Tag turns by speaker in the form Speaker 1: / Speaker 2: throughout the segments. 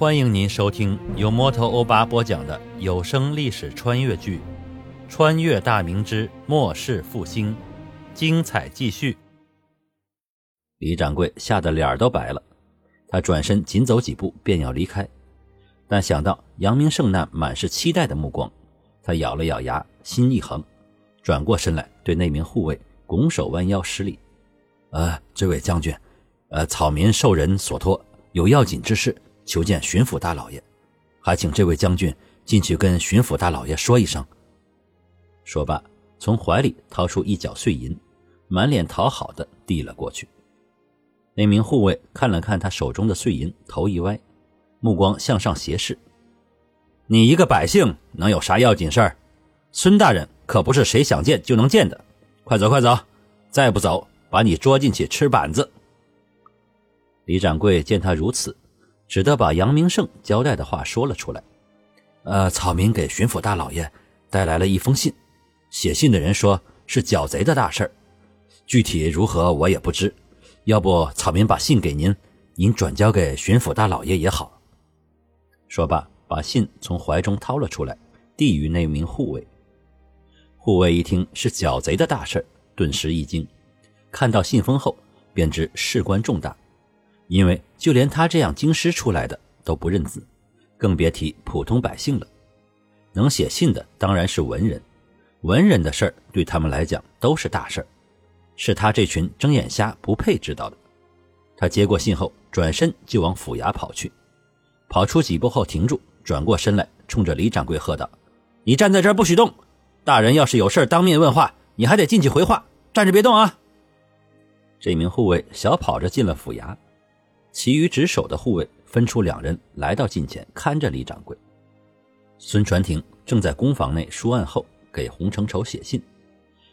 Speaker 1: 欢迎您收听由摩托欧巴播讲的有声历史穿越剧《穿越大明之末世复兴》，精彩继续。李掌柜吓得脸都白了，他转身紧走几步便要离开，但想到杨明胜那满是期待的目光，他咬了咬牙，心一横，转过身来对那名护卫拱手弯腰施礼：“呃，这位将军，呃，草民受人所托，有要紧之事。”求见巡抚大老爷，还请这位将军进去跟巡抚大老爷说一声。说罢，从怀里掏出一角碎银，满脸讨好的递了过去。那名护卫看了看他手中的碎银，头一歪，目光向上斜视：“你一个百姓能有啥要紧事儿？孙大人可不是谁想见就能见的。快走，快走！再不走，把你捉进去吃板子。”李掌柜见他如此。只得把杨明胜交代的话说了出来。呃，草民给巡抚大老爷带来了一封信，写信的人说是剿贼的大事具体如何我也不知。要不草民把信给您，您转交给巡抚大老爷也好。说罢，把信从怀中掏了出来，递与那名护卫。护卫一听是剿贼的大事顿时一惊，看到信封后便知事关重大。因为就连他这样京师出来的都不认字，更别提普通百姓了。能写信的当然是文人，文人的事儿对他们来讲都是大事儿，是他这群睁眼瞎不配知道的。他接过信后，转身就往府衙跑去。跑出几步后停住，转过身来，冲着李掌柜喝道：“你站在这儿不许动！大人要是有事当面问话，你还得进去回话，站着别动啊！”这名护卫小跑着进了府衙。其余值守的护卫分出两人来到近前，看着李掌柜。孙传庭正在公房内书案后给洪承畴写信。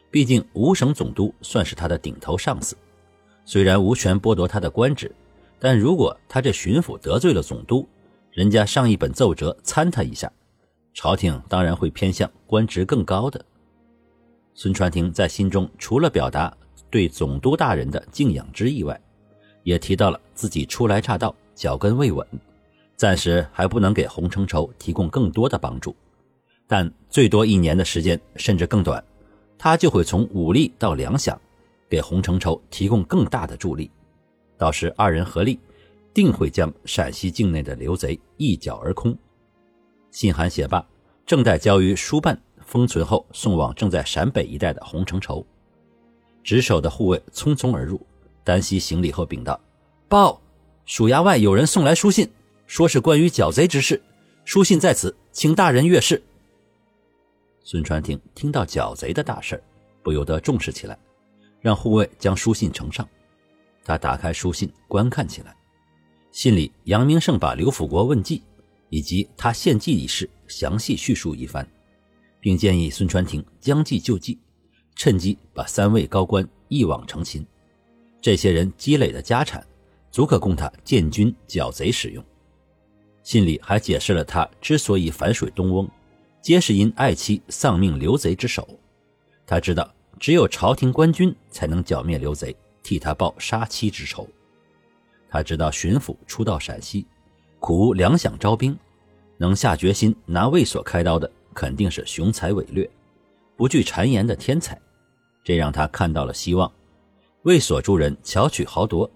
Speaker 1: 毕竟五省总督算是他的顶头上司，虽然无权剥夺他的官职，但如果他这巡抚得罪了总督，人家上一本奏折参他一下，朝廷当然会偏向官职更高的。孙传庭在心中除了表达对总督大人的敬仰之意外，也提到了自己初来乍到，脚跟未稳，暂时还不能给洪承畴提供更多的帮助，但最多一年的时间，甚至更短，他就会从武力到粮饷，给洪承畴提供更大的助力。到时二人合力，定会将陕西境内的刘贼一剿而空。信函写罢，正待交于书办封存后送往正在陕北一带的洪承畴，值守的护卫匆匆而入。单膝行礼后禀道：“报，署衙外有人送来书信，说是关于剿贼之事。书信在此，请大人阅视。”孙传庭听到剿贼的大事不由得重视起来，让护卫将书信呈上。他打开书信观看起来，信里杨明胜把刘辅国问计以及他献计一事详细叙述一番，并建议孙传庭将计就计，趁机把三位高官一网成擒。这些人积累的家产，足可供他建军剿贼使用。信里还解释了他之所以反水东翁，皆是因爱妻丧命刘贼之手。他知道，只有朝廷官军才能剿灭刘贼，替他报杀妻之仇。他知道，巡抚初到陕西，苦无粮饷招兵，能下决心拿卫所开刀的，肯定是雄才伟略、不惧谗言的天才。这让他看到了希望。卫所诸人巧取豪夺，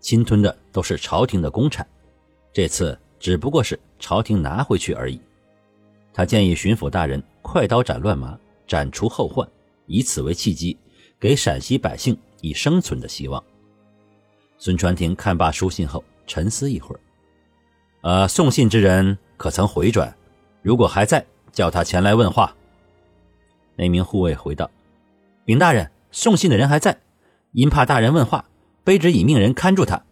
Speaker 1: 侵吞的都是朝廷的公产，这次只不过是朝廷拿回去而已。他建议巡抚大人快刀斩乱麻，斩除后患，以此为契机，给陕西百姓以生存的希望。孙传庭看罢书信后，沉思一会儿，呃，送信之人可曾回转？如果还在，叫他前来问话。那名护卫回道：“禀大人，送信的人还在。”因怕大人问话，卑职已命人看住他。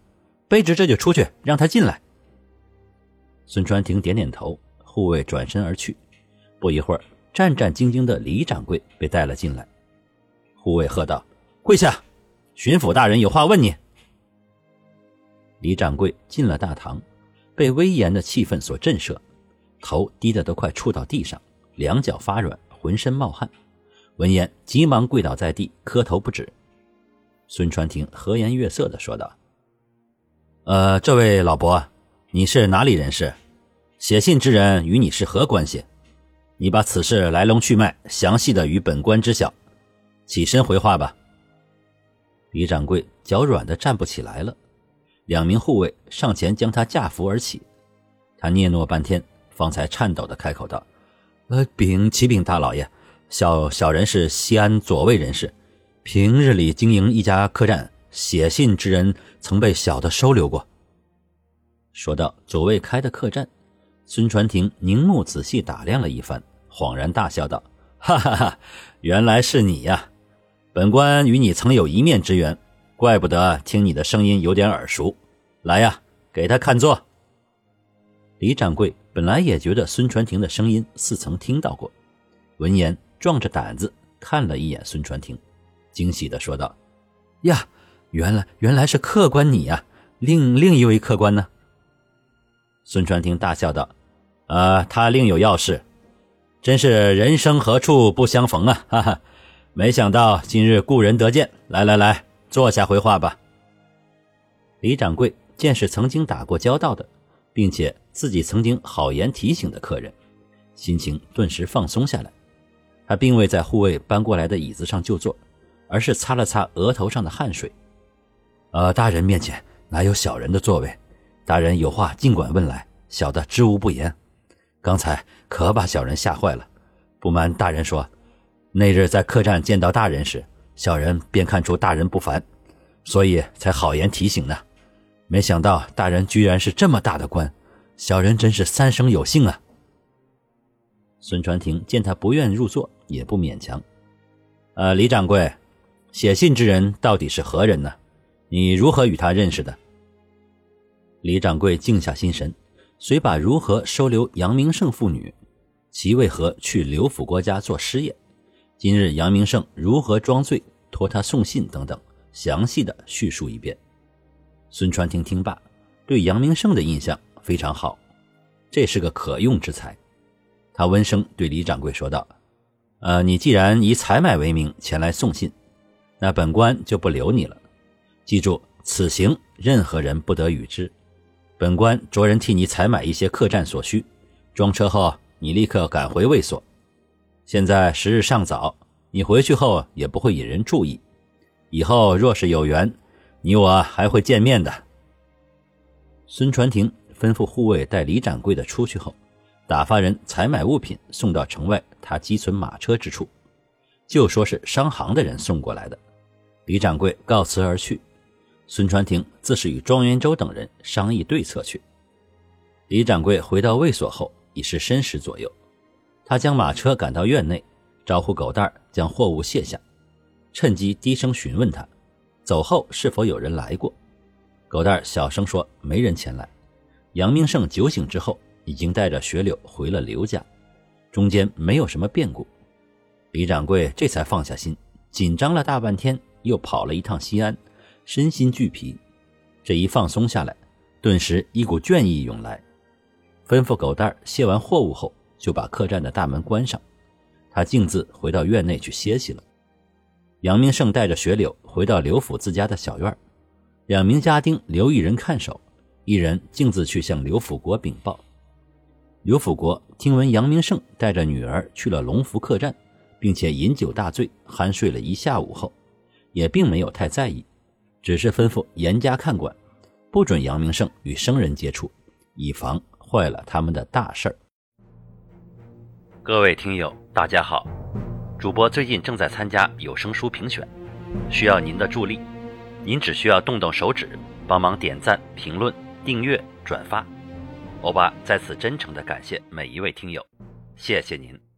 Speaker 1: 卑职这就出去，让他进来。孙传庭点点头，护卫转身而去。不一会儿，战战兢兢的李掌柜被带了进来。护卫喝道：“跪下，巡抚大人有话问你。”李掌柜进了大堂，被威严的气氛所震慑，头低得都快触到地上，两脚发软，浑身冒汗。闻言，急忙跪倒在地，磕头不止。孙传庭和颜悦色的说道：“呃，这位老伯，你是哪里人士？写信之人与你是何关系？你把此事来龙去脉详细的与本官知晓。起身回话吧。李掌柜脚软的站不起来了，两名护卫上前将他架扶而起。他嗫嚅半天，方才颤抖的开口道：“呃，禀启禀大老爷，小小人是西安左卫人士，平日里经营一家客栈，写信之人曾被小的收留过。”说到左卫开的客栈，孙传庭凝目仔细打量了一番，恍然大笑道：“哈哈哈，原来是你呀！”本官与你曾有一面之缘，怪不得听你的声音有点耳熟。来呀，给他看座。李掌柜本来也觉得孙传庭的声音似曾听到过，闻言壮着胆子看了一眼孙传庭，惊喜的说道：“呀，原来原来是客官你呀！另另一位客官呢？”孙传庭大笑道：“啊，他另有要事，真是人生何处不相逢啊！哈哈。”没想到今日故人得见，来来来，坐下回话吧。李掌柜见是曾经打过交道的，并且自己曾经好言提醒的客人，心情顿时放松下来。他并未在护卫搬过来的椅子上就坐，而是擦了擦额头上的汗水。呃，大人面前哪有小人的座位？大人有话尽管问来，小的知无不言。刚才可把小人吓坏了，不瞒大人说。那日在客栈见到大人时，小人便看出大人不凡，所以才好言提醒呢。没想到大人居然是这么大的官，小人真是三生有幸啊！孙传庭见他不愿入座，也不勉强。呃，李掌柜，写信之人到底是何人呢？你如何与他认识的？李掌柜静下心神，遂把如何收留杨明胜父女，其为何去刘府国家做师爷。今日杨明胜如何装醉，托他送信等等，详细的叙述一遍。孙传庭听罢，对杨明胜的印象非常好，这是个可用之才。他温声对李掌柜说道：“呃，你既然以采买为名前来送信，那本官就不留你了。记住，此行任何人不得与之。本官着人替你采买一些客栈所需，装车后你立刻赶回卫所。”现在时日尚早，你回去后也不会引人注意。以后若是有缘，你我还会见面的。孙传庭吩咐护卫带李掌柜的出去后，打发人采买物品送到城外他积存马车之处，就说是商行的人送过来的。李掌柜告辞而去，孙传庭自是与庄元周等人商议对策去。李掌柜回到卫所后，已是申时左右。他将马车赶到院内，招呼狗蛋儿将货物卸下，趁机低声询问他，走后是否有人来过。狗蛋儿小声说：“没人前来。”杨明胜酒醒之后，已经带着雪柳回了刘家，中间没有什么变故。李掌柜这才放下心，紧张了大半天，又跑了一趟西安，身心俱疲。这一放松下来，顿时一股倦意涌来，吩咐狗蛋儿卸完货物后。就把客栈的大门关上，他径自回到院内去歇息了。杨明胜带着雪柳回到刘府自家的小院，两名家丁留一人看守，一人径自去向刘府国禀报。刘府国听闻杨明胜带着女儿去了龙福客栈，并且饮酒大醉，酣睡了一下午后，也并没有太在意，只是吩咐严加看管，不准杨明胜与生人接触，以防坏了他们的大事儿。各位听友，大家好！主播最近正在参加有声书评选，需要您的助力。您只需要动动手指，帮忙点赞、评论、订阅、转发。欧巴在此真诚的感谢每一位听友，谢谢您。